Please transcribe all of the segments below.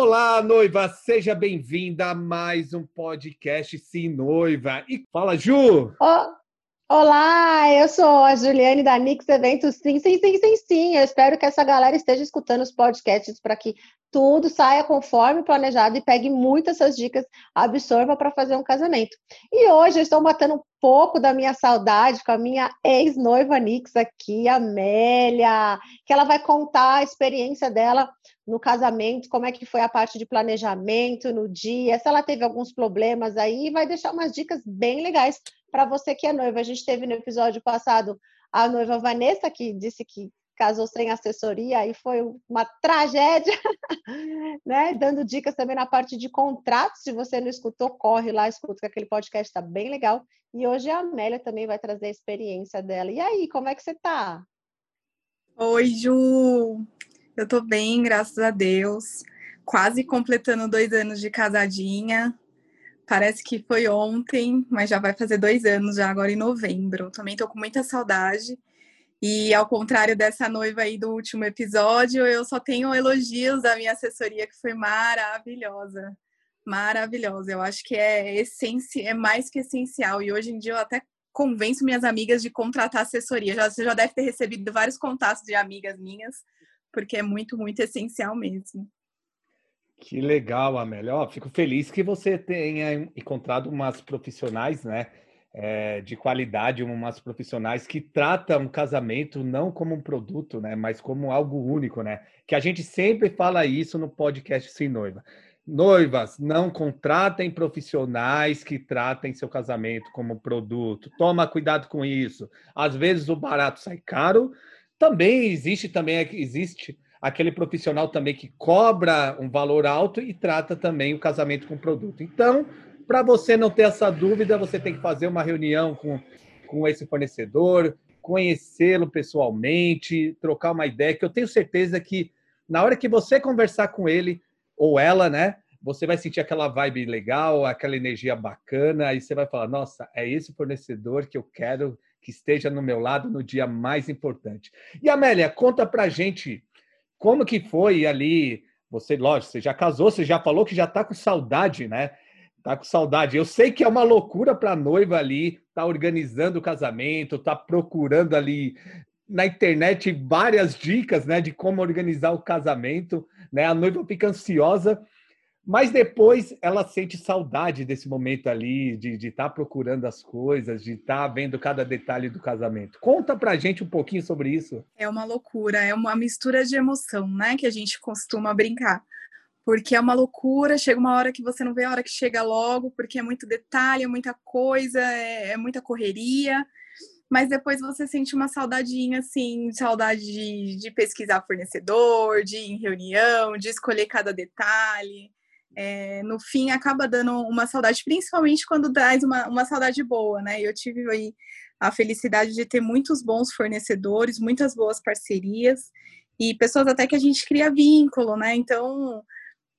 Olá, noiva, seja bem-vinda a mais um podcast Sim Noiva. E fala, Ju! Oh, olá, eu sou a Juliane da Nix Eventos. Sim, sim, sim, sim, sim. Eu espero que essa galera esteja escutando os podcasts para que tudo saia conforme planejado e pegue muitas essas dicas, absorva para fazer um casamento. E hoje eu estou matando um pouco da minha saudade com a minha ex-noiva Nix aqui, Amélia, que ela vai contar a experiência dela no casamento, como é que foi a parte de planejamento no dia, se ela teve alguns problemas aí, vai deixar umas dicas bem legais para você que é noiva. A gente teve no episódio passado a noiva Vanessa, que disse que casou sem assessoria, aí foi uma tragédia, né? Dando dicas também na parte de contratos. Se você não escutou, corre lá, escuta, que aquele podcast está bem legal. E hoje a Amélia também vai trazer a experiência dela. E aí, como é que você tá? Oi, Ju! Eu tô bem, graças a Deus. Quase completando dois anos de casadinha. Parece que foi ontem, mas já vai fazer dois anos já agora em novembro. Também tô com muita saudade. E ao contrário dessa noiva aí do último episódio, eu só tenho elogios da minha assessoria que foi maravilhosa. Maravilhosa. Eu acho que é essenci... é mais que essencial. E hoje em dia eu até convenço minhas amigas de contratar assessoria. Já, você já deve ter recebido vários contatos de amigas minhas porque é muito, muito essencial mesmo. Que legal, Amélia. Ó, fico feliz que você tenha encontrado umas profissionais, né, é, de qualidade, umas profissionais que tratam o casamento não como um produto, né, mas como algo único, né? Que a gente sempre fala isso no podcast Sem Noiva. Noivas, não contratem profissionais que tratem seu casamento como produto. Toma cuidado com isso. Às vezes o barato sai caro, também existe também existe aquele profissional também que cobra um valor alto e trata também o casamento com o produto. Então, para você não ter essa dúvida, você tem que fazer uma reunião com, com esse fornecedor, conhecê-lo pessoalmente, trocar uma ideia, que eu tenho certeza que na hora que você conversar com ele ou ela, né, você vai sentir aquela vibe legal, aquela energia bacana, aí você vai falar: "Nossa, é esse fornecedor que eu quero que esteja no meu lado no dia mais importante. E Amélia, conta pra gente como que foi ali. Você, lógico, você já casou, você já falou que já tá com saudade, né? Tá com saudade. Eu sei que é uma loucura para a noiva ali, tá organizando o casamento, tá procurando ali na internet várias dicas, né, de como organizar o casamento, né? A noiva fica ansiosa mas depois ela sente saudade desse momento ali, de estar tá procurando as coisas, de estar tá vendo cada detalhe do casamento. Conta pra gente um pouquinho sobre isso. É uma loucura, é uma mistura de emoção, né? Que a gente costuma brincar. Porque é uma loucura, chega uma hora que você não vê a hora que chega logo, porque é muito detalhe, é muita coisa, é, é muita correria mas depois você sente uma saudadinha, assim, saudade de, de, pesquisar fornecedor, de ir em reunião, de escolher cada detalhe é, no fim acaba dando uma saudade, principalmente quando traz uma, uma saudade boa, né? Eu tive aí a felicidade de ter muitos bons fornecedores, muitas boas parcerias e pessoas até que a gente cria vínculo, né? Então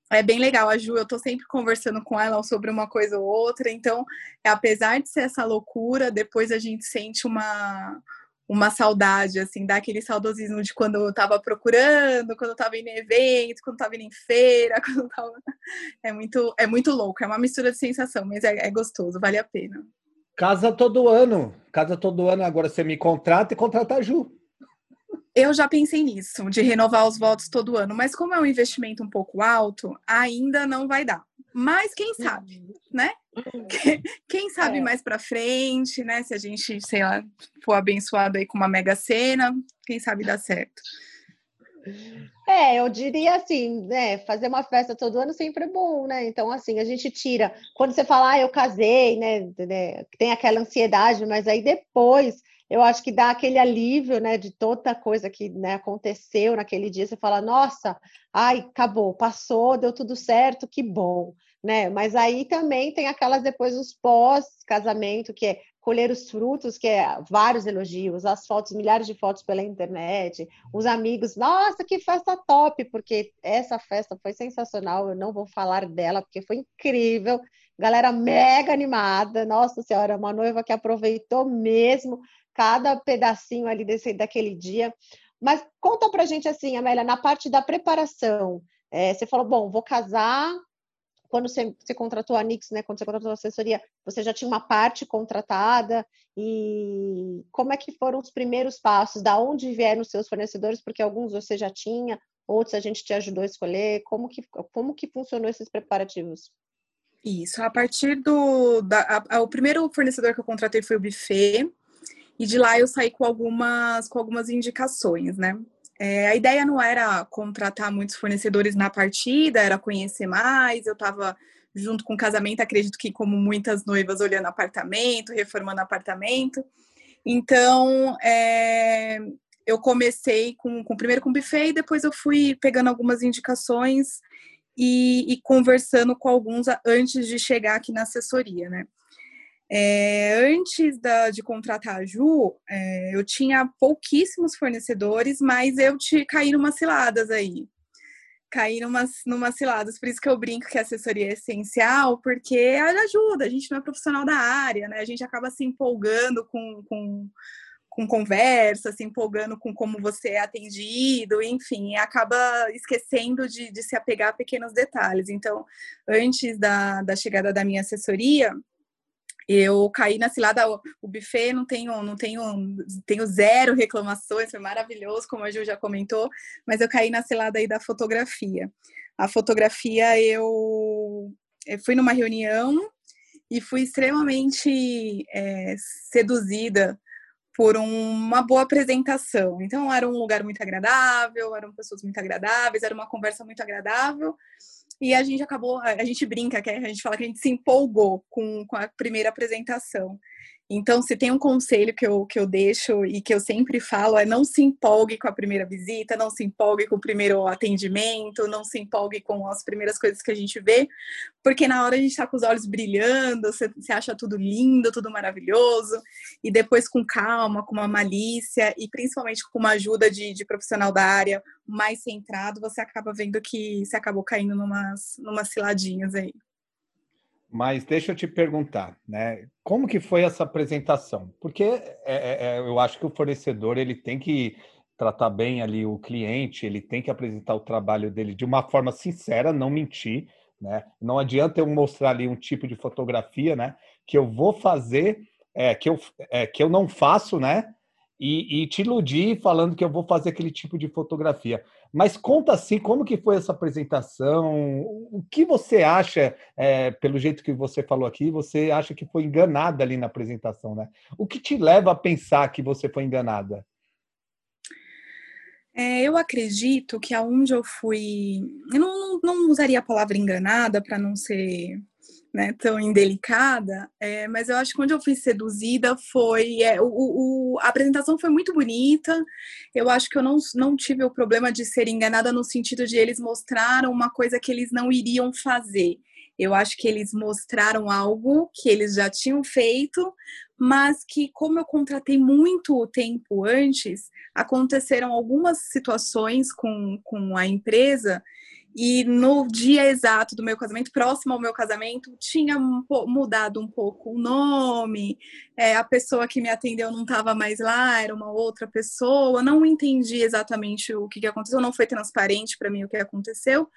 é bem legal. A Ju, eu tô sempre conversando com ela sobre uma coisa ou outra, então apesar de ser essa loucura, depois a gente sente uma uma saudade, assim, dá aquele saudosismo de quando eu tava procurando, quando eu tava indo em evento, quando eu tava indo em feira, quando eu tava... É muito, é muito louco, é uma mistura de sensação, mas é, é gostoso, vale a pena. Casa todo ano, casa todo ano, agora você me contrata e contrata a Ju. Eu já pensei nisso, de renovar os votos todo ano, mas como é um investimento um pouco alto, ainda não vai dar. Mas quem sabe, uhum. né? Quem sabe é. mais para frente, né? Se a gente, sei lá, for abençoado aí com uma mega cena, quem sabe dá certo. É, eu diria assim, né? Fazer uma festa todo ano sempre é bom, né? Então, assim, a gente tira. Quando você fala, ah, eu casei, né? né tem aquela ansiedade, mas aí depois eu acho que dá aquele alívio, né, de toda coisa que né, aconteceu naquele dia. Você fala, nossa, ai, acabou, passou, deu tudo certo, que bom, né? Mas aí também tem aquelas depois os pós-casamento, que é colher os frutos, que é vários elogios, as fotos, milhares de fotos pela internet, os amigos, nossa, que festa top, porque essa festa foi sensacional, eu não vou falar dela, porque foi incrível, galera mega animada, nossa senhora, uma noiva que aproveitou mesmo cada pedacinho ali desse, daquele dia. Mas conta pra gente assim, Amélia, na parte da preparação, É, você falou, bom, vou casar. Quando você, você, contratou a Nix, né? Quando você contratou a assessoria, você já tinha uma parte contratada. E como é que foram os primeiros passos? Da onde vieram os seus fornecedores? Porque alguns você já tinha, outros a gente te ajudou a escolher. Como que, como que funcionou esses preparativos? Isso, a partir do. Da, a, a, o primeiro fornecedor que eu contratei foi o buffet, e de lá eu saí com algumas, com algumas indicações, né? É, a ideia não era contratar muitos fornecedores na partida, era conhecer mais. Eu estava junto com o casamento, acredito que como muitas noivas olhando apartamento, reformando apartamento. Então, é, eu comecei com, com primeiro com buffet e depois eu fui pegando algumas indicações e, e conversando com alguns antes de chegar aqui na assessoria, né? É, antes da, de contratar a Ju, é, eu tinha pouquíssimos fornecedores, mas eu te caí numas ciladas aí. Caí numas, numas ciladas, por isso que eu brinco que a assessoria é essencial, porque ela ajuda, a gente não é profissional da área, né? A gente acaba se empolgando com, com, com conversa, se empolgando com como você é atendido, enfim, acaba esquecendo de, de se apegar a pequenos detalhes. Então, antes da, da chegada da minha assessoria, eu caí na cilada, o buffet não tenho, não tenho, tenho zero reclamações, foi maravilhoso, como a Ju já comentou, mas eu caí na cilada aí da fotografia. A fotografia eu, eu fui numa reunião e fui extremamente é, seduzida por uma boa apresentação. Então, era um lugar muito agradável, eram pessoas muito agradáveis, era uma conversa muito agradável. E a gente acabou, a gente brinca, a gente fala que a gente se empolgou com, com a primeira apresentação. Então, se tem um conselho que eu, que eu deixo e que eu sempre falo é não se empolgue com a primeira visita, não se empolgue com o primeiro atendimento, não se empolgue com as primeiras coisas que a gente vê, porque na hora a gente está com os olhos brilhando, você, você acha tudo lindo, tudo maravilhoso, e depois com calma, com uma malícia e principalmente com uma ajuda de, de profissional da área mais centrado, você acaba vendo que você acabou caindo numas, numas ciladinhas aí. Mas deixa eu te perguntar, né? Como que foi essa apresentação? Porque é, é, é, eu acho que o fornecedor ele tem que tratar bem ali o cliente, ele tem que apresentar o trabalho dele de uma forma sincera, não mentir, né? Não adianta eu mostrar ali um tipo de fotografia, né? Que eu vou fazer, é, que, eu, é, que eu não faço, né? E, e te iludir falando que eu vou fazer aquele tipo de fotografia. Mas conta assim, como que foi essa apresentação? O que você acha, é, pelo jeito que você falou aqui, você acha que foi enganada ali na apresentação, né? O que te leva a pensar que você foi enganada? É, eu acredito que aonde eu fui, eu não, não usaria a palavra enganada para não ser né, tão indelicada, é, mas eu acho que onde eu fui seduzida foi. É, o, o, a apresentação foi muito bonita. Eu acho que eu não, não tive o problema de ser enganada no sentido de eles mostraram uma coisa que eles não iriam fazer. Eu acho que eles mostraram algo que eles já tinham feito, mas que, como eu contratei muito tempo antes, aconteceram algumas situações com, com a empresa e no dia exato do meu casamento, próximo ao meu casamento, tinha mudado um pouco o nome, é, a pessoa que me atendeu não estava mais lá, era uma outra pessoa, não entendi exatamente o que, que aconteceu, não foi transparente para mim o que aconteceu.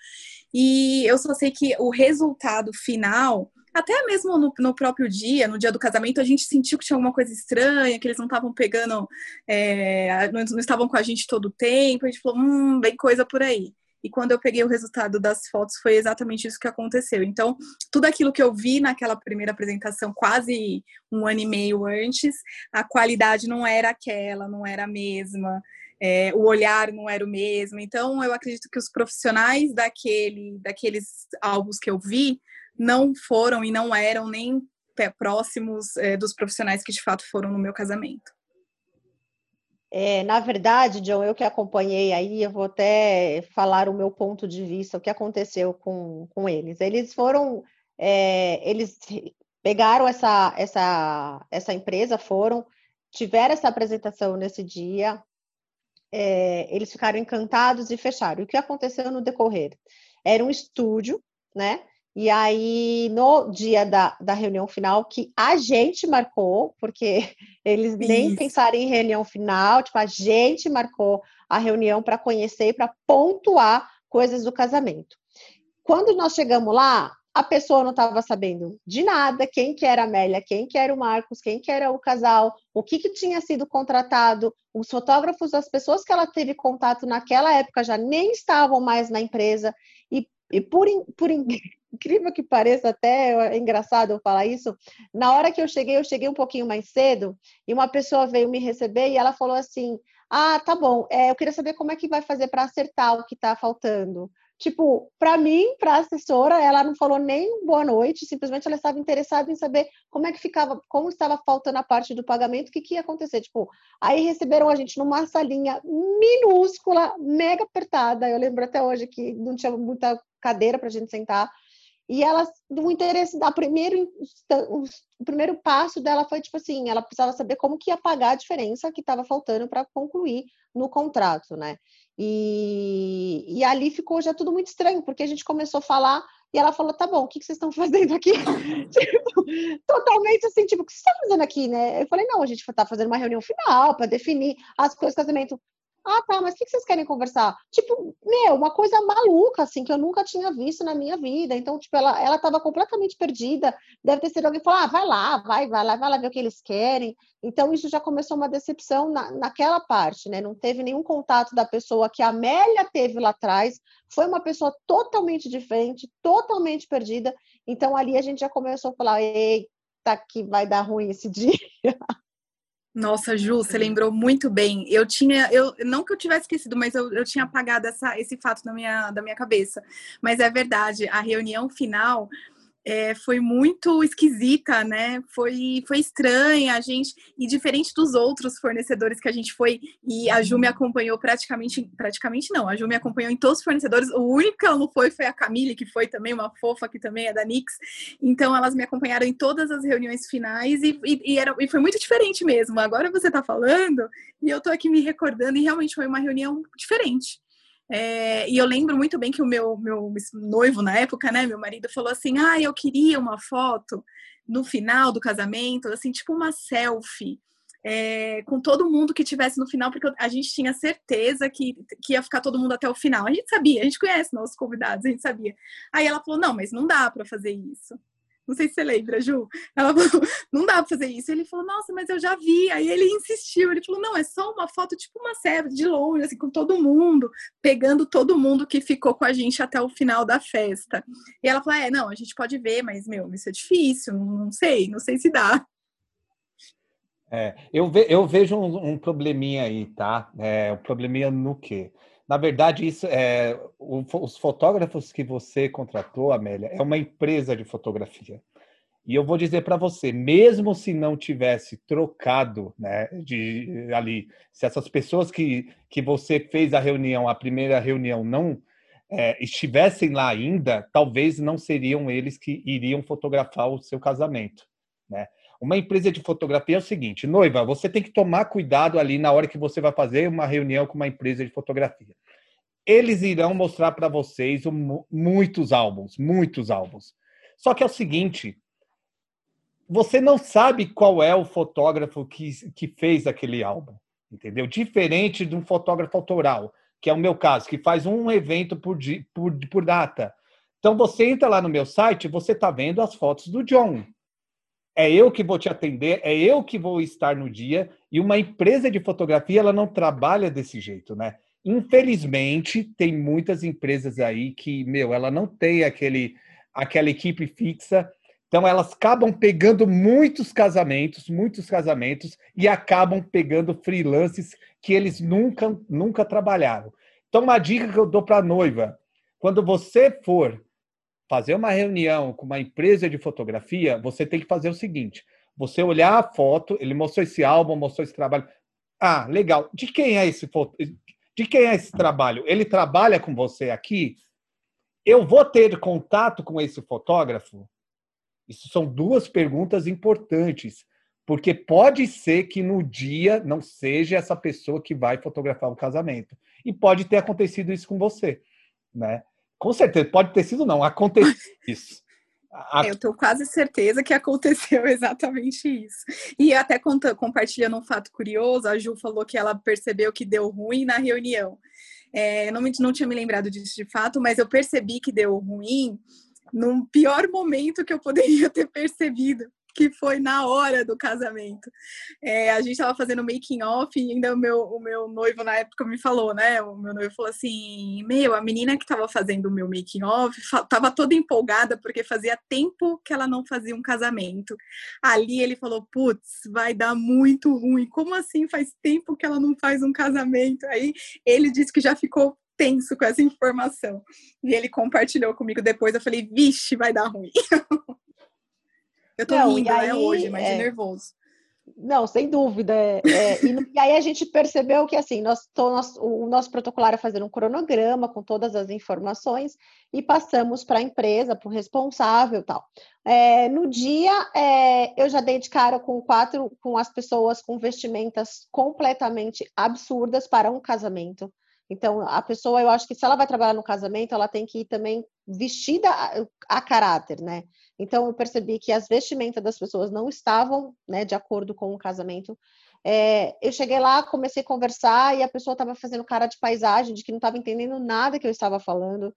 E eu só sei que o resultado final, até mesmo no, no, próprio dia, no dia do casamento, a gente sentiu que tinha alguma coisa estranha, que eles não estavam pegando, é, não, não, estavam com a gente todo o tempo, a gente falou, hum, bem coisa por aí. E quando eu peguei o resultado das fotos, foi exatamente isso que aconteceu. Então, tudo aquilo que eu vi naquela primeira apresentação, quase um ano e meio antes, a qualidade não era aquela, não era a mesma. É, o olhar não era o mesmo. Então, eu acredito que os profissionais daquele, daqueles álbuns que eu vi não foram e não eram nem próximos é, dos profissionais que de fato foram no meu casamento. É, na verdade, John, eu que acompanhei aí, eu vou até falar o meu ponto de vista, o que aconteceu com, com eles. Eles foram, é, eles pegaram essa, essa, essa empresa, foram, tiveram essa apresentação nesse dia, é, eles ficaram encantados e fecharam. O que aconteceu no decorrer? Era um estúdio, né? E aí, no dia da, da reunião final, que a gente marcou, porque eles nem Isso. pensaram em reunião final, tipo, a gente marcou a reunião para conhecer e para pontuar coisas do casamento. Quando nós chegamos lá, a pessoa não estava sabendo de nada, quem que era a Amélia, quem que era o Marcos, quem que era o casal, o que, que tinha sido contratado, os fotógrafos, as pessoas que ela teve contato naquela época já nem estavam mais na empresa, e, e por, por incrível que pareça, até é engraçado eu falar isso, na hora que eu cheguei, eu cheguei um pouquinho mais cedo, e uma pessoa veio me receber e ela falou assim, ah, tá bom, é, eu queria saber como é que vai fazer para acertar o que está faltando. Tipo, para mim, para a assessora, ela não falou nem boa noite, simplesmente ela estava interessada em saber como é que ficava, como estava faltando a parte do pagamento, o que, que ia acontecer. Tipo, aí receberam a gente numa salinha minúscula, mega apertada. Eu lembro até hoje que não tinha muita cadeira para a gente sentar. E ela, o interesse da primeiro, o primeiro passo dela foi tipo assim, ela precisava saber como que ia pagar a diferença que estava faltando para concluir no contrato, né? E, e ali ficou já tudo muito estranho, porque a gente começou a falar e ela falou: tá bom, o que, que vocês estão fazendo aqui? tipo, totalmente assim, tipo, o que vocês estão fazendo aqui, né? Eu falei: não, a gente está fazendo uma reunião final para definir as coisas do casamento. Ah, tá, mas o que vocês querem conversar? Tipo, meu, uma coisa maluca, assim, que eu nunca tinha visto na minha vida. Então, tipo, ela, ela tava completamente perdida. Deve ter sido alguém falou, ah, vai lá, vai, vai lá, vai lá ver o que eles querem. Então, isso já começou uma decepção na, naquela parte, né? Não teve nenhum contato da pessoa que a Amélia teve lá atrás. Foi uma pessoa totalmente diferente, totalmente perdida. Então, ali a gente já começou a falar, eita, que vai dar ruim esse dia. Nossa, Ju, você lembrou muito bem. Eu tinha, eu não que eu tivesse esquecido, mas eu, eu tinha apagado essa, esse fato da minha, da minha cabeça. Mas é verdade, a reunião final é, foi muito esquisita, né? Foi, foi estranha a gente e diferente dos outros fornecedores que a gente foi e a Ju me acompanhou praticamente, praticamente não, a Ju me acompanhou em todos os fornecedores. O único que ela não foi foi a Camille, que foi também uma fofa que também é da Nix. Então elas me acompanharam em todas as reuniões finais e, e, e, era, e foi muito diferente mesmo. Agora você está falando e eu tô aqui me recordando e realmente foi uma reunião diferente. É, e eu lembro muito bem que o meu, meu noivo na época, né, meu marido, falou assim: ah, eu queria uma foto no final do casamento, assim, tipo uma selfie. É, com todo mundo que tivesse no final, porque a gente tinha certeza que, que ia ficar todo mundo até o final. A gente sabia, a gente conhece nossos convidados, a gente sabia. Aí ela falou: não, mas não dá para fazer isso. Não sei se você lembra, Ju. Ela falou, não dá pra fazer isso. Ele falou, nossa, mas eu já vi. Aí ele insistiu, ele falou, não, é só uma foto, tipo uma série de longe, assim, com todo mundo, pegando todo mundo que ficou com a gente até o final da festa. E ela falou, é, não, a gente pode ver, mas, meu, isso é difícil, não sei, não sei se dá. É, eu, ve, eu vejo um, um, probleminha aí, tá? É, um probleminha no quê? Na verdade, isso é o, os fotógrafos que você contratou, Amélia, é uma empresa de fotografia. E eu vou dizer para você, mesmo se não tivesse trocado, né, de ali, se essas pessoas que, que você fez a reunião, a primeira reunião, não é, estivessem lá ainda, talvez não seriam eles que iriam fotografar o seu casamento? Uma empresa de fotografia é o seguinte, noiva, você tem que tomar cuidado ali na hora que você vai fazer uma reunião com uma empresa de fotografia. Eles irão mostrar para vocês muitos álbuns, muitos álbuns. Só que é o seguinte, você não sabe qual é o fotógrafo que, que fez aquele álbum, entendeu? Diferente de um fotógrafo autoral, que é o meu caso, que faz um evento por, por, por data. Então você entra lá no meu site, você está vendo as fotos do John é eu que vou te atender, é eu que vou estar no dia, e uma empresa de fotografia ela não trabalha desse jeito, né? Infelizmente, tem muitas empresas aí que, meu, ela não tem aquele aquela equipe fixa, então elas acabam pegando muitos casamentos, muitos casamentos e acabam pegando freelances que eles nunca nunca trabalharam. Então uma dica que eu dou para a noiva, quando você for fazer uma reunião com uma empresa de fotografia, você tem que fazer o seguinte: você olhar a foto, ele mostrou esse álbum, mostrou esse trabalho. Ah, legal. De quem é esse foto? De quem é esse trabalho? Ele trabalha com você aqui? Eu vou ter contato com esse fotógrafo? Isso são duas perguntas importantes, porque pode ser que no dia não seja essa pessoa que vai fotografar o casamento. E pode ter acontecido isso com você, né? Com certeza, pode ter sido não, aconteceu isso. A... Eu tenho quase certeza que aconteceu exatamente isso. E até conta, compartilhando um fato curioso, a Ju falou que ela percebeu que deu ruim na reunião. É, não, não tinha me lembrado disso de fato, mas eu percebi que deu ruim num pior momento que eu poderia ter percebido que foi na hora do casamento. É, a gente estava fazendo making off e ainda o meu, o meu noivo na época me falou, né? O meu noivo falou assim: Meu, a menina que estava fazendo o meu making off estava toda empolgada porque fazia tempo que ela não fazia um casamento. Ali ele falou: Putz, vai dar muito ruim. Como assim faz tempo que ela não faz um casamento? Aí ele disse que já ficou tenso com essa informação. E ele compartilhou comigo depois. Eu falei: Vixe, vai dar ruim. Eu tô não, rindo, né, aí, né, hoje, mas é... nervoso. Não, sem dúvida. É, é, e, e, aí a gente percebeu que assim, nós, nós, o nosso protocolo era fazer um cronograma com todas as informações e passamos para a empresa, para o responsável tal. É, no dia, é, eu já dei de cara com quatro, com as pessoas com vestimentas completamente absurdas para um casamento. Então, a pessoa, eu acho que se ela vai trabalhar no casamento, ela tem que ir também vestida a, a caráter, né? Então, eu percebi que as vestimentas das pessoas não estavam né, de acordo com o casamento. É, eu cheguei lá, comecei a conversar e a pessoa estava fazendo cara de paisagem, de que não estava entendendo nada que eu estava falando.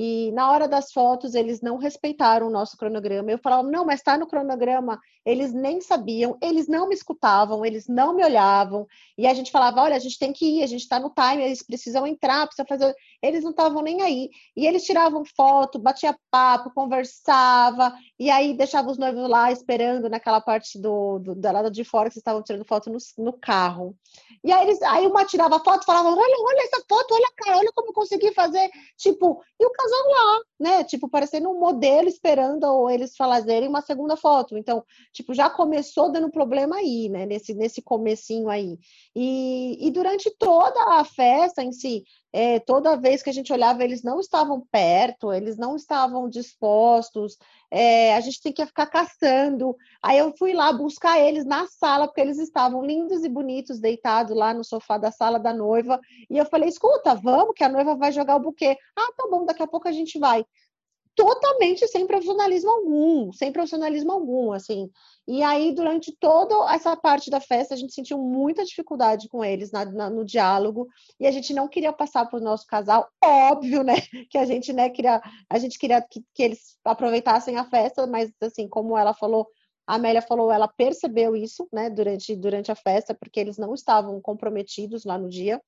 E na hora das fotos, eles não respeitaram o nosso cronograma. Eu falava, não, mas está no cronograma. Eles nem sabiam, eles não me escutavam, eles não me olhavam. E a gente falava, olha, a gente tem que ir, a gente está no time, eles precisam entrar, precisa fazer. Eles não estavam nem aí. E eles tiravam foto, batia papo, conversava, e aí deixava os noivos lá esperando naquela parte do, do da lado de fora que vocês estavam tirando foto no, no carro. E aí, eles, aí uma tirava foto falava: olha, olha essa foto, olha, cara, olha como eu consegui fazer. Tipo, e o casal lá, né? Tipo, parecendo um modelo esperando eles fazerem uma segunda foto. Então, tipo, já começou dando problema aí, né? Nesse, nesse comecinho aí. E, e durante toda a festa em si, é, toda vez que a gente olhava, eles não estavam perto, eles não estavam dispostos, é, a gente tem que ficar caçando. Aí eu fui lá buscar eles na sala, porque eles estavam lindos e bonitos, deitados lá no sofá da sala da noiva. E eu falei: escuta, vamos, que a noiva vai jogar o buquê. Ah, tá bom, daqui a pouco a gente vai totalmente sem profissionalismo algum, sem profissionalismo algum, assim. E aí, durante toda essa parte da festa, a gente sentiu muita dificuldade com eles na, na, no diálogo, e a gente não queria passar para o nosso casal, óbvio, né, que a gente, né, queria, a gente queria que, que eles aproveitassem a festa, mas, assim, como ela falou, a Amélia falou, ela percebeu isso, né, durante, durante a festa, porque eles não estavam comprometidos lá no dia,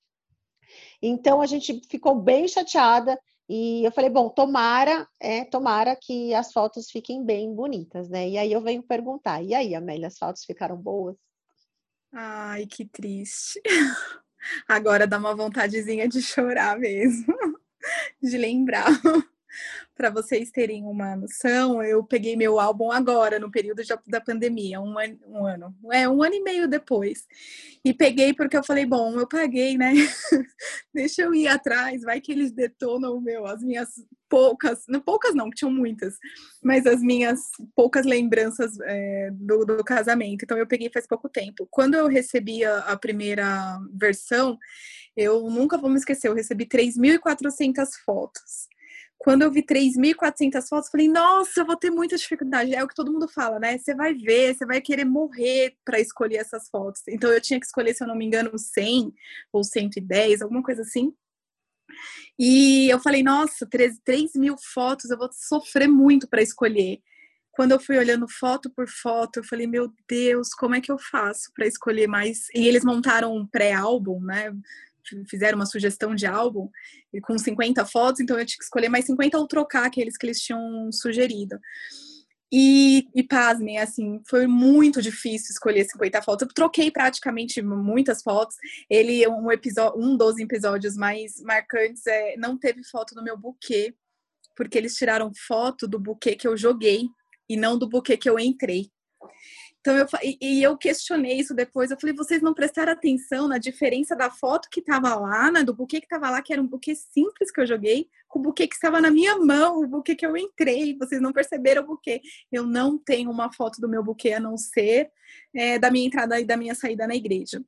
então a gente ficou bem chateada e eu falei, bom, tomara, é, tomara que as fotos fiquem bem bonitas, né? E aí eu venho perguntar, e aí, Amélia, as fotos ficaram boas? Ai, que triste. Agora dá uma vontadezinha de chorar mesmo, de lembrar. Para vocês terem uma noção, eu peguei meu álbum agora, no período da pandemia, um ano, um ano, é um ano e meio depois. E peguei porque eu falei, bom, eu paguei, né? Deixa eu ir atrás, vai que eles detonam meu, as minhas poucas, não poucas não, tinham muitas, mas as minhas poucas lembranças é, do, do, casamento. Então eu peguei faz pouco tempo. Quando eu recebi a, a primeira versão, eu nunca vou me esquecer, eu recebi 3.400 fotos. Quando eu vi 3.400 fotos, falei, nossa, eu vou ter muita dificuldade. É o que todo mundo fala, né? Você vai ver, você vai querer morrer para escolher essas fotos. Então, eu tinha que escolher, se eu não me engano, 100 ou 110, alguma coisa assim. E eu falei, nossa, 3, 3 mil fotos, eu vou sofrer muito para escolher. Quando eu fui olhando foto por foto, eu falei, meu Deus, como é que eu faço para escolher mais? E eles montaram um pré-álbum, né? Fizeram uma sugestão de álbum com 50 fotos, então eu tinha que escolher mais 50 ou trocar aqueles que eles tinham sugerido. E, e pasmem, assim, foi muito difícil escolher 50 fotos. Eu troquei praticamente muitas fotos. Ele, um episódio, um dos episódios mais marcantes é não teve foto no meu buquê, porque eles tiraram foto do buquê que eu joguei e não do buquê que eu entrei. Então eu e eu questionei isso depois. Eu falei, vocês não prestaram atenção na diferença da foto que estava lá, né, do buquê que estava lá, que era um buquê simples que eu joguei, com o buquê que estava na minha mão, o buquê que eu entrei. Vocês não perceberam o buquê. Eu não tenho uma foto do meu buquê a não ser é, da minha entrada e da minha saída na igreja.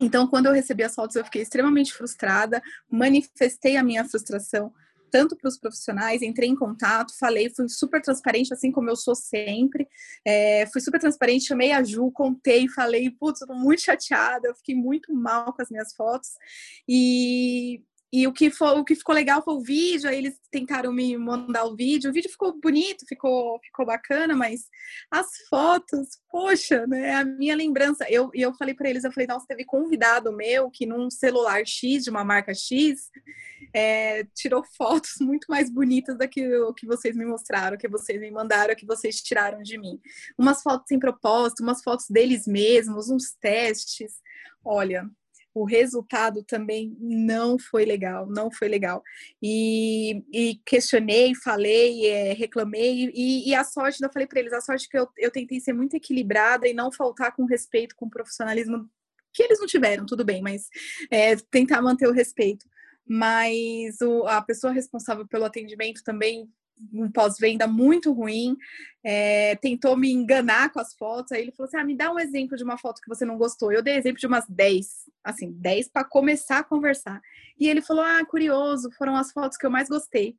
Então, quando eu recebi as fotos, eu fiquei extremamente frustrada, manifestei a minha frustração tanto para os profissionais, entrei em contato, falei, fui super transparente, assim como eu sou sempre. É, fui super transparente, chamei a Ju, contei, falei, putz, tô muito chateada, eu fiquei muito mal com as minhas fotos. E, e o que, foi, o que ficou legal foi o vídeo, aí eles tentaram me mandar o vídeo. O vídeo ficou bonito, ficou, ficou bacana, mas as fotos, poxa, né? A minha lembrança. Eu, e eu falei para eles, eu falei, nossa, teve convidado meu que num celular X, de uma marca X, é, tirou fotos muito mais bonitas do que o que vocês me mostraram, que vocês me mandaram, que vocês tiraram de mim. Umas fotos sem propósito, umas fotos deles mesmos, uns testes. Olha, o resultado também não foi legal, não foi legal. E, e questionei, falei, é, reclamei, e, e, a sorte, eu falei para eles, a sorte que eu, eu tentei ser muito equilibrada e não faltar com respeito, com profissionalismo, que eles não tiveram, tudo bem, mas é, tentar manter o respeito. Mas o, a pessoa responsável pelo atendimento também um pós-venda muito ruim, é, tentou me enganar com as fotos. Aí ele falou assim: ah, me dá um exemplo de uma foto que você não gostou. Eu dei exemplo de umas 10, assim, 10 para começar a conversar. E ele falou: ah, curioso, foram as fotos que eu mais gostei.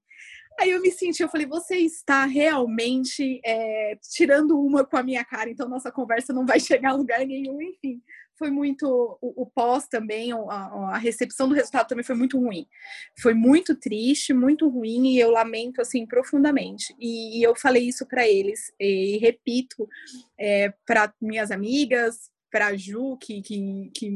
Aí eu me senti, eu falei, você está realmente é, tirando uma com a minha cara, então nossa conversa não vai chegar a lugar nenhum, enfim foi muito. O, o pós também, a, a, recepção do resultado também foi muito ruim. Foi muito triste, muito ruim, e eu lamento assim profundamente. E, e eu falei isso para eles, e repito é, para minhas amigas, para a Ju, que, que, que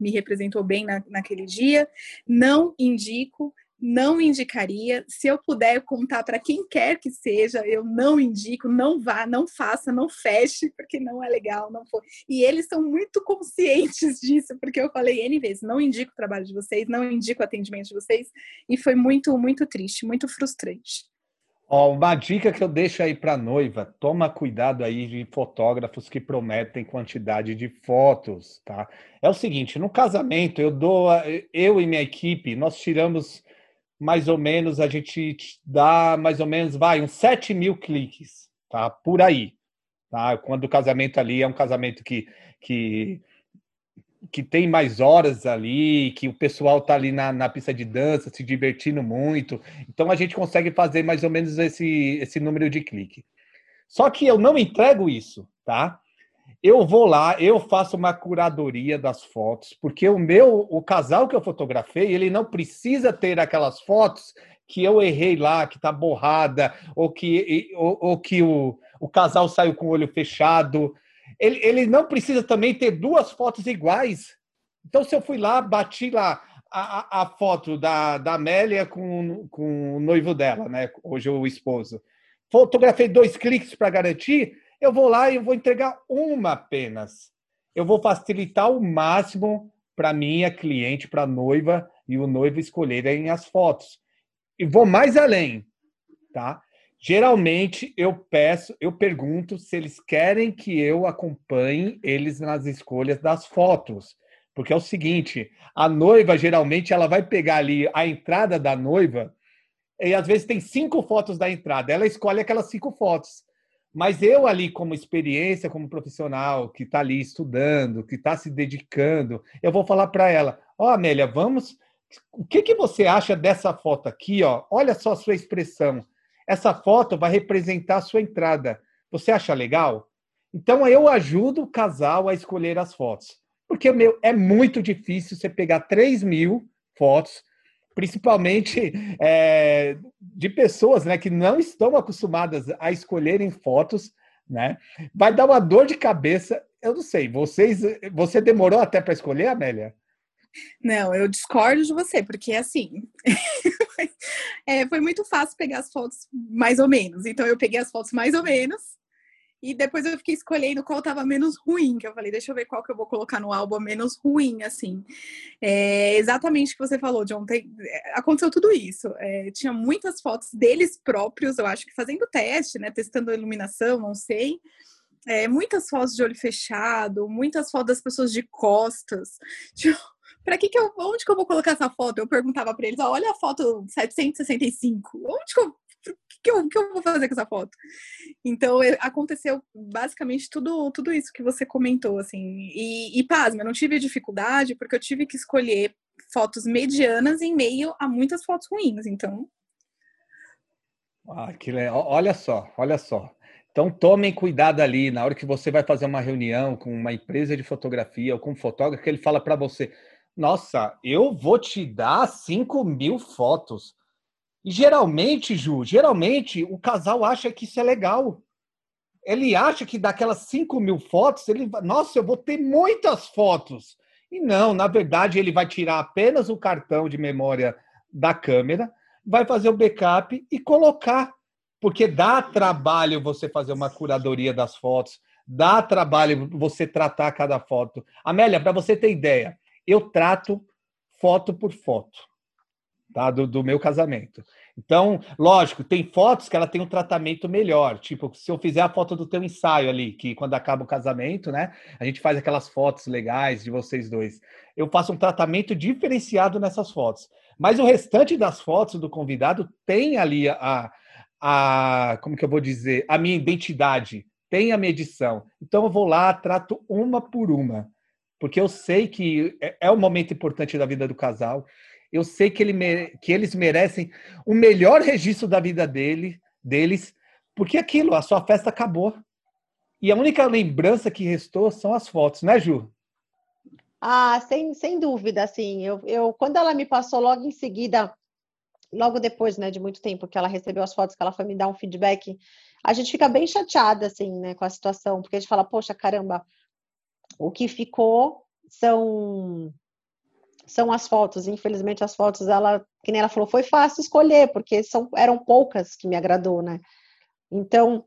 me representou bem na, naquele dia. Não indico não indicaria. Se eu puder contar para quem quer que seja, eu não indico, não vá, não faça, não feche, porque não é legal, não foi. E eles são muito conscientes disso, porque eu falei N vezes, não indico o trabalho de vocês, não indico o atendimento de vocês, e foi muito, muito triste, muito frustrante. Ó, uma dica que eu deixo aí para noiva: toma cuidado aí de fotógrafos que prometem quantidade de fotos, tá? É o seguinte, no casamento eu dou, eu e minha equipe, nós tiramos mais ou menos, a gente dá mais ou menos, vai, uns 7 mil cliques, tá? Por aí. Tá? Quando o casamento ali é um casamento que, que, que tem mais horas ali, que o pessoal tá ali na, na pista de dança, se divertindo muito. Então a gente consegue fazer mais ou menos esse, esse número de clique. Só que eu não entrego isso, tá? Eu vou lá, eu faço uma curadoria das fotos, porque o meu, o casal que eu fotografei, ele não precisa ter aquelas fotos que eu errei lá, que tá borrada, ou que, ou, ou que o, o casal saiu com o olho fechado. Ele, ele não precisa também ter duas fotos iguais. Então, se eu fui lá, bati lá a, a foto da, da Amélia com, com o noivo dela, né? Hoje o esposo. Fotografei dois cliques para garantir eu vou lá e vou entregar uma apenas. Eu vou facilitar o máximo para minha cliente, para a noiva e o noivo escolherem as fotos. E vou mais além, tá? Geralmente eu peço, eu pergunto se eles querem que eu acompanhe eles nas escolhas das fotos. Porque é o seguinte, a noiva geralmente ela vai pegar ali a entrada da noiva e às vezes tem cinco fotos da entrada. Ela escolhe aquelas cinco fotos. Mas eu ali, como experiência, como profissional, que está ali estudando, que está se dedicando, eu vou falar para ela: Ó, oh, Amélia, vamos. O que, que você acha dessa foto aqui? Ó? Olha só a sua expressão. Essa foto vai representar a sua entrada. Você acha legal? Então eu ajudo o casal a escolher as fotos. Porque, meu, é muito difícil você pegar 3 mil fotos principalmente é, de pessoas né, que não estão acostumadas a escolherem fotos, né? Vai dar uma dor de cabeça. Eu não sei, vocês, você demorou até para escolher, Amélia? Não, eu discordo de você, porque assim é, foi muito fácil pegar as fotos mais ou menos. Então eu peguei as fotos mais ou menos e depois eu fiquei escolhendo qual tava menos ruim, que eu falei, deixa eu ver qual que eu vou colocar no álbum menos ruim, assim. É, exatamente o que você falou, John. Tem, é, aconteceu tudo isso. É, tinha muitas fotos deles próprios, eu acho que fazendo teste, né? Testando a iluminação, não sei. É, muitas fotos de olho fechado, muitas fotos das pessoas de costas. Tipo, para que que eu, onde que eu vou colocar essa foto? Eu perguntava para eles, olha a foto 765, onde que eu que eu, que eu vou fazer com essa foto? Então, é, aconteceu basicamente tudo, tudo isso que você comentou, assim. E, e pasma, eu não tive dificuldade porque eu tive que escolher fotos medianas em meio a muitas fotos ruins, então... Ah, que legal. Olha só, olha só. Então, tomem cuidado ali na hora que você vai fazer uma reunião com uma empresa de fotografia ou com um fotógrafo, que ele fala para você: Nossa, eu vou te dar 5 mil fotos. E geralmente, Ju, geralmente o casal acha que isso é legal. Ele acha que daquelas 5 mil fotos, ele nossa, eu vou ter muitas fotos. E não, na verdade, ele vai tirar apenas o cartão de memória da câmera, vai fazer o backup e colocar. Porque dá trabalho você fazer uma curadoria das fotos, dá trabalho você tratar cada foto. Amélia, para você ter ideia, eu trato foto por foto tá? do, do meu casamento. Então, lógico, tem fotos que ela tem um tratamento melhor. Tipo, se eu fizer a foto do teu ensaio ali, que quando acaba o casamento, né? A gente faz aquelas fotos legais de vocês dois. Eu faço um tratamento diferenciado nessas fotos. Mas o restante das fotos do convidado tem ali a, a como que eu vou dizer, a minha identidade, tem a medição. Então eu vou lá, trato uma por uma porque eu sei que é, é um momento importante da vida do casal. Eu sei que, ele, que eles merecem o melhor registro da vida dele, deles, porque aquilo, a sua festa acabou. E a única lembrança que restou são as fotos, né, Ju? Ah, sem, sem dúvida, assim, eu, eu quando ela me passou logo em seguida, logo depois, né, de muito tempo que ela recebeu as fotos, que ela foi me dar um feedback, a gente fica bem chateada, assim, né, com a situação, porque a gente fala, poxa, caramba, o que ficou são são as fotos. Infelizmente, as fotos, ela, que nem ela falou, foi fácil escolher, porque são, eram poucas que me agradou, né? Então,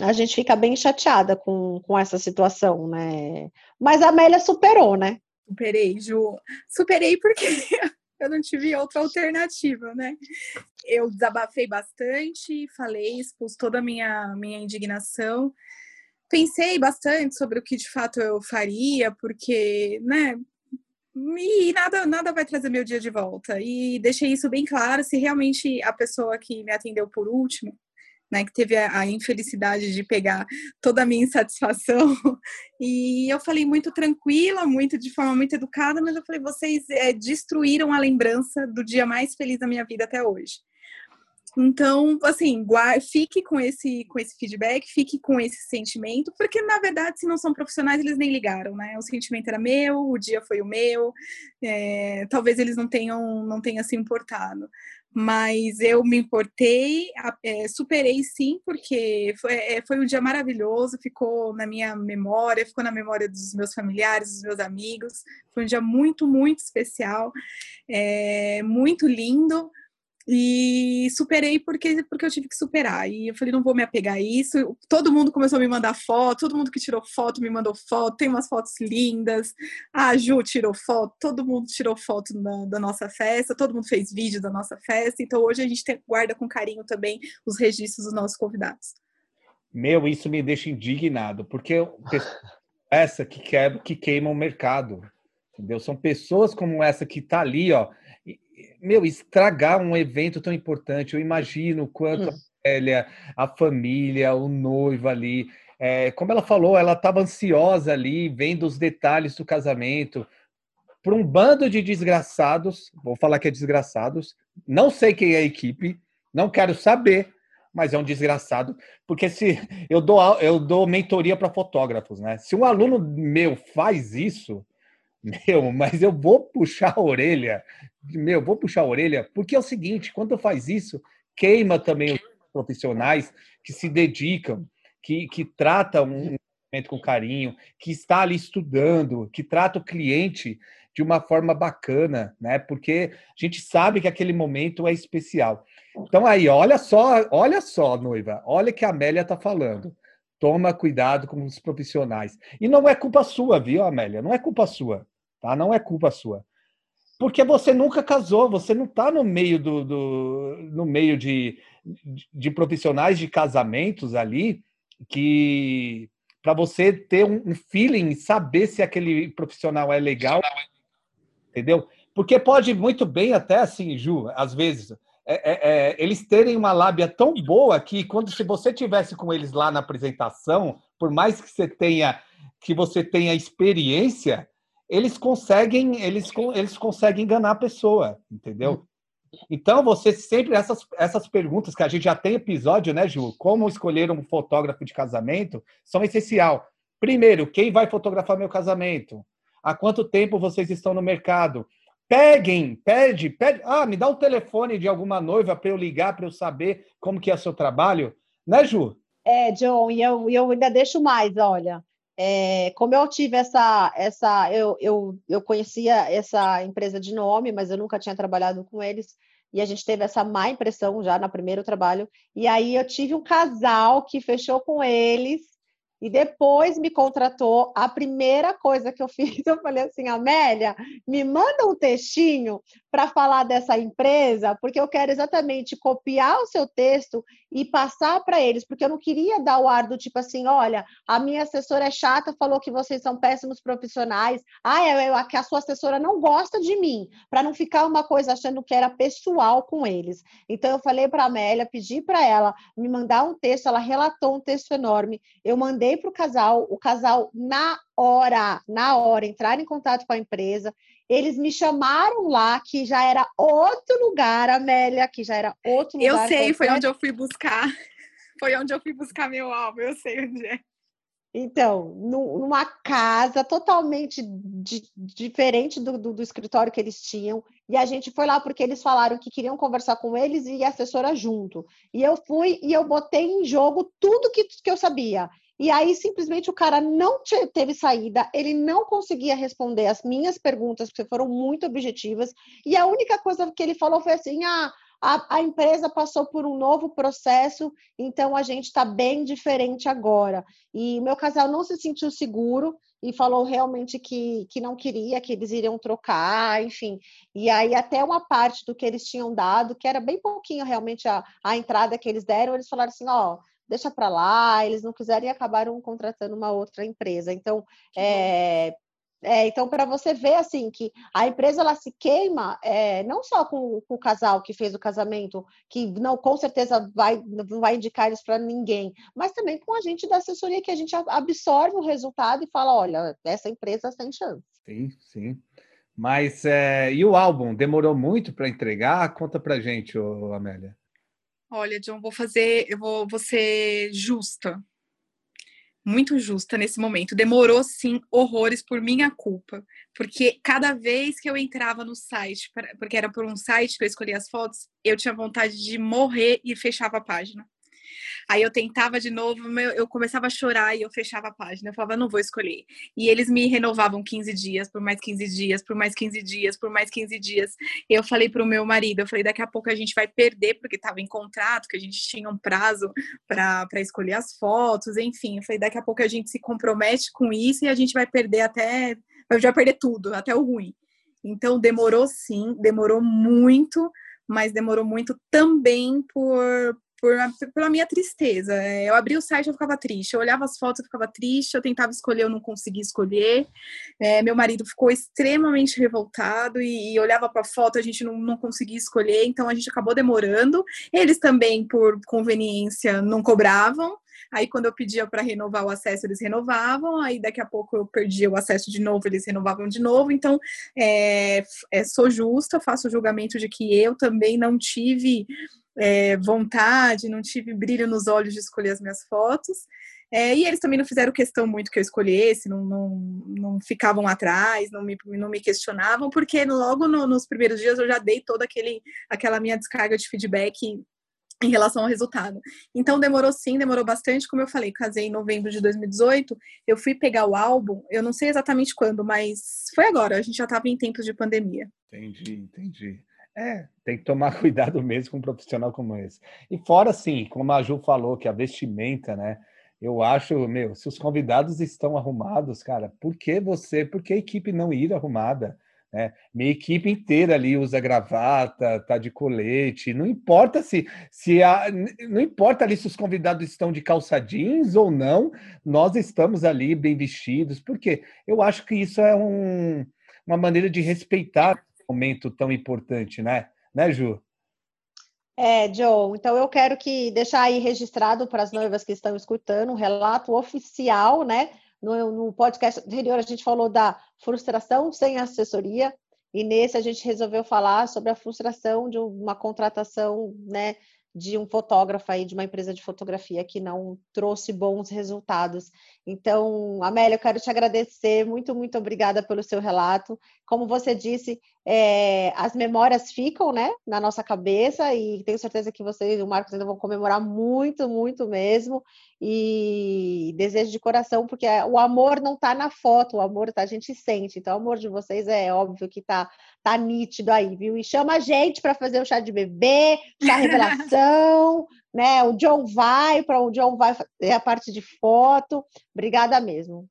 a gente fica bem chateada com, com essa situação, né? Mas a Amélia superou, né? Superei, Ju. Superei porque eu não tive outra alternativa, né? Eu desabafei bastante, falei, expus toda a minha, minha indignação pensei bastante sobre o que de fato eu faria, porque, né, e nada, nada vai trazer meu dia de volta. E deixei isso bem claro, se realmente a pessoa que me atendeu por último, né, que teve a, a infelicidade de pegar toda a minha insatisfação, e eu falei muito tranquila, muito de forma muito educada, mas eu falei, vocês é, destruíram a lembrança do dia mais feliz da minha vida até hoje. Então, assim, fique com esse, com esse feedback, fique com esse sentimento, porque na verdade, se não são profissionais, eles nem ligaram, né? O sentimento era meu, o dia foi o meu, é, talvez eles não tenham, não tenham se importado. Mas eu me importei, é, superei sim, porque foi, é, foi um dia maravilhoso, ficou na minha memória, ficou na memória dos meus familiares, dos meus amigos. Foi um dia muito, muito especial, é, muito lindo e superei porque, porque eu tive que superar. E eu falei, não vou me apegar a isso. Todo mundo começou a me mandar foto, todo mundo que tirou foto me mandou foto. Tem umas fotos lindas. A Ju tirou foto, todo mundo tirou foto da, da nossa festa, todo mundo fez vídeo da nossa festa. Então hoje a gente tem, guarda com carinho também os registros dos nossos convidados. Meu, isso me deixa indignado, porque essa que quebra, que queima o mercado. Entendeu? São pessoas como essa que tá ali, ó meu, estragar um evento tão importante. Eu imagino o quanto hum. a velha, a família, o noivo ali. É, como ela falou, ela estava ansiosa ali, vendo os detalhes do casamento. Para um bando de desgraçados, vou falar que é desgraçados, não sei quem é a equipe, não quero saber, mas é um desgraçado, porque se eu dou eu dou mentoria para fotógrafos, né? Se um aluno meu faz isso, meu, mas eu vou puxar a orelha, meu, vou puxar a orelha, porque é o seguinte, quando faz isso, queima também os profissionais que se dedicam, que, que tratam um momento com carinho, que está ali estudando, que trata o cliente de uma forma bacana, né? Porque a gente sabe que aquele momento é especial. Então aí, olha só, olha só, noiva, olha que a Amélia está falando. Toma cuidado com os profissionais. E não é culpa sua, viu, Amélia? Não é culpa sua, tá? Não é culpa sua. Porque você nunca casou, você não está no meio do, do, no meio de, de profissionais de casamentos ali que para você ter um feeling, saber se aquele profissional é legal, entendeu? Porque pode muito bem até assim, Ju, às vezes é, é, é, eles terem uma lábia tão boa que quando se você tivesse com eles lá na apresentação, por mais que você tenha que você tenha experiência, eles conseguem eles, eles conseguem enganar a pessoa, entendeu? Então você sempre essas essas perguntas que a gente já tem episódio, né, Ju? Como escolher um fotógrafo de casamento são essencial. Primeiro, quem vai fotografar meu casamento? há quanto tempo vocês estão no mercado. Peguem, pede, pede. Ah, me dá o telefone de alguma noiva para eu ligar, para eu saber como que é o seu trabalho. Né, Ju? É, John, e eu, eu ainda deixo mais, olha. É, como eu tive essa, essa eu, eu, eu conhecia essa empresa de nome, mas eu nunca tinha trabalhado com eles, e a gente teve essa má impressão já no primeiro trabalho. E aí eu tive um casal que fechou com eles e depois me contratou. A primeira coisa que eu fiz, eu falei assim, Amélia, me manda um textinho para falar dessa empresa, porque eu quero exatamente copiar o seu texto e passar para eles, porque eu não queria dar o ar do tipo assim, olha, a minha assessora é chata, falou que vocês são péssimos profissionais, ah, é, é que a sua assessora não gosta de mim, para não ficar uma coisa achando que era pessoal com eles. Então eu falei para Amélia, pedi para ela me mandar um texto, ela relatou um texto enorme, eu mandei para o casal, o casal na hora, na hora, entrar em contato com a empresa. Eles me chamaram lá, que já era outro lugar, Amélia, que já era outro lugar. Eu sei, foi onde eu fui buscar. Foi onde eu fui buscar meu álbum, eu sei onde é. Então, numa casa totalmente di diferente do, do, do, escritório que eles tinham, e a gente foi lá porque eles falaram que queriam conversar com eles e a assessora junto. E eu fui e eu botei em jogo tudo que, que eu sabia. E aí, simplesmente, o cara não teve saída, ele não conseguia responder as minhas perguntas, porque foram muito objetivas, e a única coisa que ele falou foi assim: ah, a, a empresa passou por um novo processo, então a gente está bem diferente agora. E meu casal não se sentiu seguro e falou realmente que, que não queria, que eles iriam trocar, enfim. E aí, até uma parte do que eles tinham dado, que era bem pouquinho realmente a, a entrada que eles deram, eles falaram assim: ó. Oh, deixa para lá, eles não quiseram e acabaram contratando uma outra empresa. Então, é, é, então, para você ver assim que a empresa ela se queima é, não só com, com, o casal que fez o casamento, que não com certeza vai, não vai indicar isso para ninguém, mas também com a gente da assessoria que a gente absorve o resultado e fala, olha, essa empresa tem chance. Sim, sim. Mas é, e o álbum demorou muito para entregar? Conta para gente, ô, Amélia. Olha, John, vou fazer, eu vou, vou ser justa, muito justa nesse momento. Demorou sim horrores por minha culpa, porque cada vez que eu entrava no site, porque era por um site que eu escolhia as fotos, eu tinha vontade de morrer e fechava a página. Aí eu tentava de novo, eu começava a chorar e eu fechava a página. Eu falava, não vou escolher. E eles me renovavam 15 dias, por mais 15 dias, por mais 15 dias, por mais 15 dias. Eu falei para o meu marido, eu falei, daqui a pouco a gente vai perder, porque estava em contrato, que a gente tinha um prazo para escolher as fotos, enfim. Eu falei, daqui a pouco a gente se compromete com isso e a gente vai perder até, vai perder tudo, até o ruim. Então demorou sim, demorou muito, mas demorou muito também por, por, pela minha tristeza. É, eu abri o site, eu ficava triste. Eu olhava as fotos, eu ficava triste. Eu tentava escolher, eu não conseguia escolher. É, meu marido ficou extremamente revoltado e, e olhava para a foto, a gente não, não conseguia escolher. Então a gente acabou demorando. Eles também, por conveniência, não cobravam. Aí, quando eu pedia para renovar o acesso, eles renovavam. Aí, daqui a pouco, eu perdia o acesso de novo, eles renovavam de novo. Então, é, é, sou justa, faço o julgamento de que eu também não tive é, vontade, não tive brilho nos olhos de escolher as minhas fotos. É, e eles também não fizeram questão muito que eu escolhesse, não, não, não ficavam atrás, não me, não me questionavam, porque logo no, nos primeiros dias eu já dei toda aquele, aquela minha descarga de feedback em relação ao resultado. Então demorou sim, demorou bastante, como eu falei, casei em novembro de 2018, eu fui pegar o álbum, eu não sei exatamente quando, mas foi agora, a gente já estava em tempos de pandemia. Entendi, entendi. É, tem que tomar cuidado mesmo com um profissional como esse. E fora, assim, como a Ju falou, que a vestimenta, né? Eu acho, meu, se os convidados estão arrumados, cara, por que você, por que a equipe não ir arrumada? Né? Minha equipe inteira ali usa gravata, tá de colete, não importa se, se a, não importa ali se os convidados estão de calça jeans ou não, nós estamos ali bem vestidos, porque eu acho que isso é um, uma maneira de respeitar momento tão importante, né? Né, Ju? É, Joe, então eu quero que deixar aí registrado para as noivas que estão escutando um relato oficial, né? No, no podcast anterior a gente falou da frustração sem assessoria, e nesse a gente resolveu falar sobre a frustração de uma contratação, né, de um fotógrafo aí de uma empresa de fotografia que não trouxe bons resultados. Então, Amélia, eu quero te agradecer, muito, muito obrigada pelo seu relato. Como você disse, é, as memórias ficam né, na nossa cabeça e tenho certeza que vocês e o Marcos ainda vão comemorar muito, muito mesmo. E desejo de coração, porque o amor não está na foto, o amor tá, a gente sente. Então, o amor de vocês é óbvio que está tá nítido aí, viu? E chama a gente para fazer o chá de bebê, chá revelação, né? O John vai, para o John vai fazer a parte de foto. Obrigada mesmo.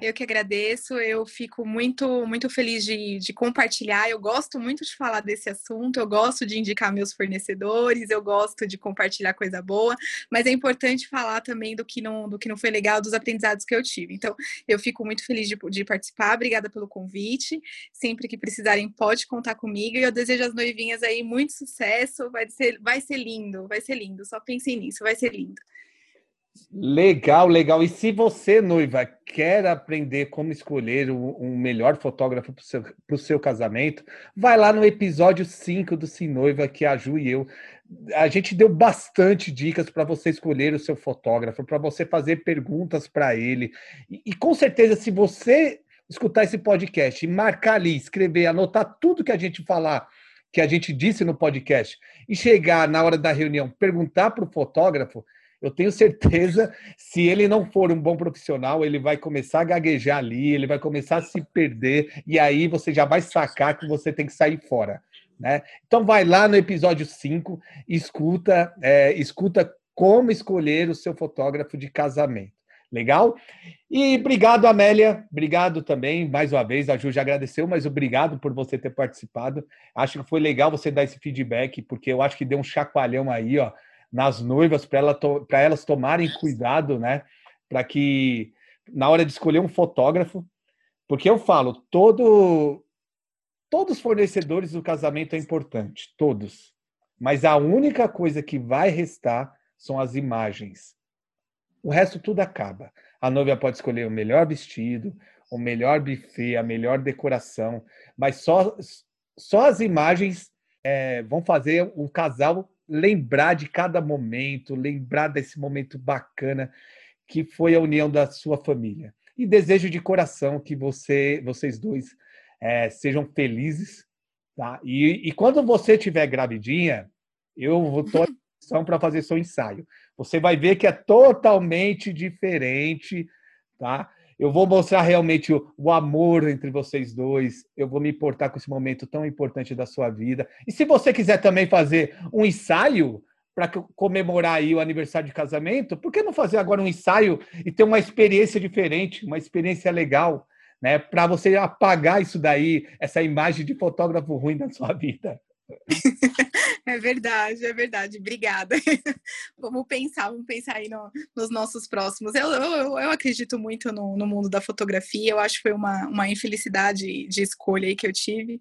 Eu que agradeço, eu fico muito, muito feliz de, de, compartilhar. Eu gosto muito de falar desse assunto, eu gosto de indicar meus fornecedores, eu gosto de compartilhar coisa boa, mas é importante falar também do que não, do que não foi legal, dos aprendizados que eu tive. Então, eu fico muito feliz de, de participar, obrigada pelo convite. Sempre que precisarem, pode contar comigo. E eu desejo às noivinhas aí muito sucesso. Vai ser, vai ser lindo, vai ser lindo. Só pensem nisso, vai ser lindo. Legal, legal. E se você, noiva, quer aprender como escolher um melhor fotógrafo para o seu, seu, casamento, vai lá no episódio 5 do Sim Noiva, que a Ju e eu. A gente deu bastante dicas para você escolher o seu fotógrafo, para você fazer perguntas para ele. E, e com certeza, se você escutar esse podcast marcar ali, escrever, anotar tudo que a gente falar, que a gente disse no podcast, e chegar na hora da reunião, perguntar para o fotógrafo, eu tenho certeza, se ele não for um bom profissional, ele vai começar a gaguejar ali, ele vai começar a se perder, e aí você já vai sacar que você tem que sair fora. Né? Então vai lá no episódio 5, escuta, é, escuta como escolher o seu fotógrafo de casamento. Legal? E obrigado, Amélia. Obrigado também, mais uma vez. A Ju já agradeceu, mas obrigado por você ter participado. Acho que foi legal você dar esse feedback, porque eu acho que deu um chacoalhão aí, ó, nas noivas para ela elas tomarem cuidado, né? Para que na hora de escolher um fotógrafo, porque eu falo, todo todos os fornecedores do casamento é importante, todos. Mas a única coisa que vai restar são as imagens. O resto tudo acaba. A noiva pode escolher o melhor vestido, o melhor buffet, a melhor decoração, mas só, só as imagens é, vão fazer o casal lembrar de cada momento, lembrar desse momento bacana que foi a união da sua família. E desejo de coração que você, vocês dois é, sejam felizes, tá? E, e quando você tiver gravidinha, eu vou estar para fazer seu ensaio. Você vai ver que é totalmente diferente, tá? Eu vou mostrar realmente o, o, amor entre vocês dois. Eu vou me importar com esse momento tão importante da sua vida. E se você quiser também fazer um ensaio para comemorar aí o aniversário de casamento, por que não fazer agora um ensaio e ter uma experiência diferente, uma experiência legal, né? Para você apagar isso daí, essa imagem de fotógrafo ruim da sua vida. É verdade, é verdade. Obrigada. vamos pensar, vamos pensar aí no, nos nossos próximos. Eu, eu, eu acredito muito no, no, mundo da fotografia. Eu acho que foi uma, uma infelicidade de escolha aí que eu tive.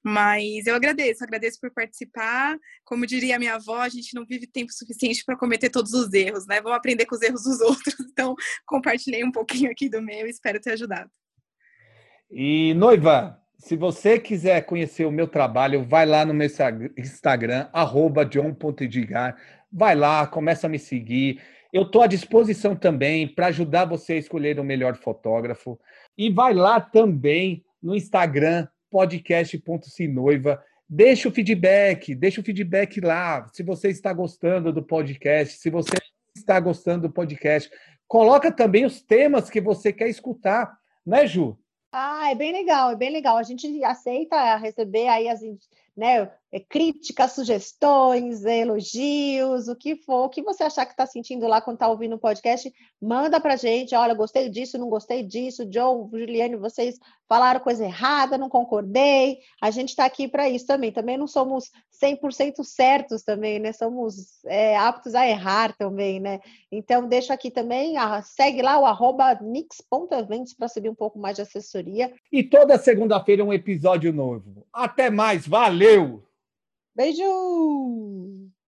Mas eu agradeço, agradeço por participar. Como diria minha avó, a gente não vive tempo suficiente para cometer todos os erros, né? Vamos aprender com os erros dos outros. Então, compartilhei um pouquinho aqui do meu, espero ter ajudado. E noiva, se você quiser conhecer o meu trabalho, vai lá no meu Instagram, john.edgar. Vai lá, começa a me seguir. Eu estou à disposição também para ajudar você a escolher o melhor fotógrafo. E vai lá também no Instagram, podcast.sinoiva. Deixa o feedback, deixa o feedback lá. Se você está gostando do podcast, se você está gostando do podcast, coloca também os temas que você quer escutar, né, Ju? Ah, é bem legal, é bem legal. A gente aceita receber aí as, né, é, críticas, sugestões, elogios, o que for, o que você achar que está sentindo lá quando está ouvindo o podcast, manda para gente. Olha, gostei disso, não gostei disso. John, Juliane, vocês falaram coisa errada, não concordei. A gente está aqui para isso também. Também não somos 100% certos também, né? Somos é, aptos a errar também, né? Então, deixa aqui também, a, segue lá o arroba nix.eventos para saber um pouco mais de assessoria. E toda segunda-feira um episódio novo. Até mais, valeu! Beijo!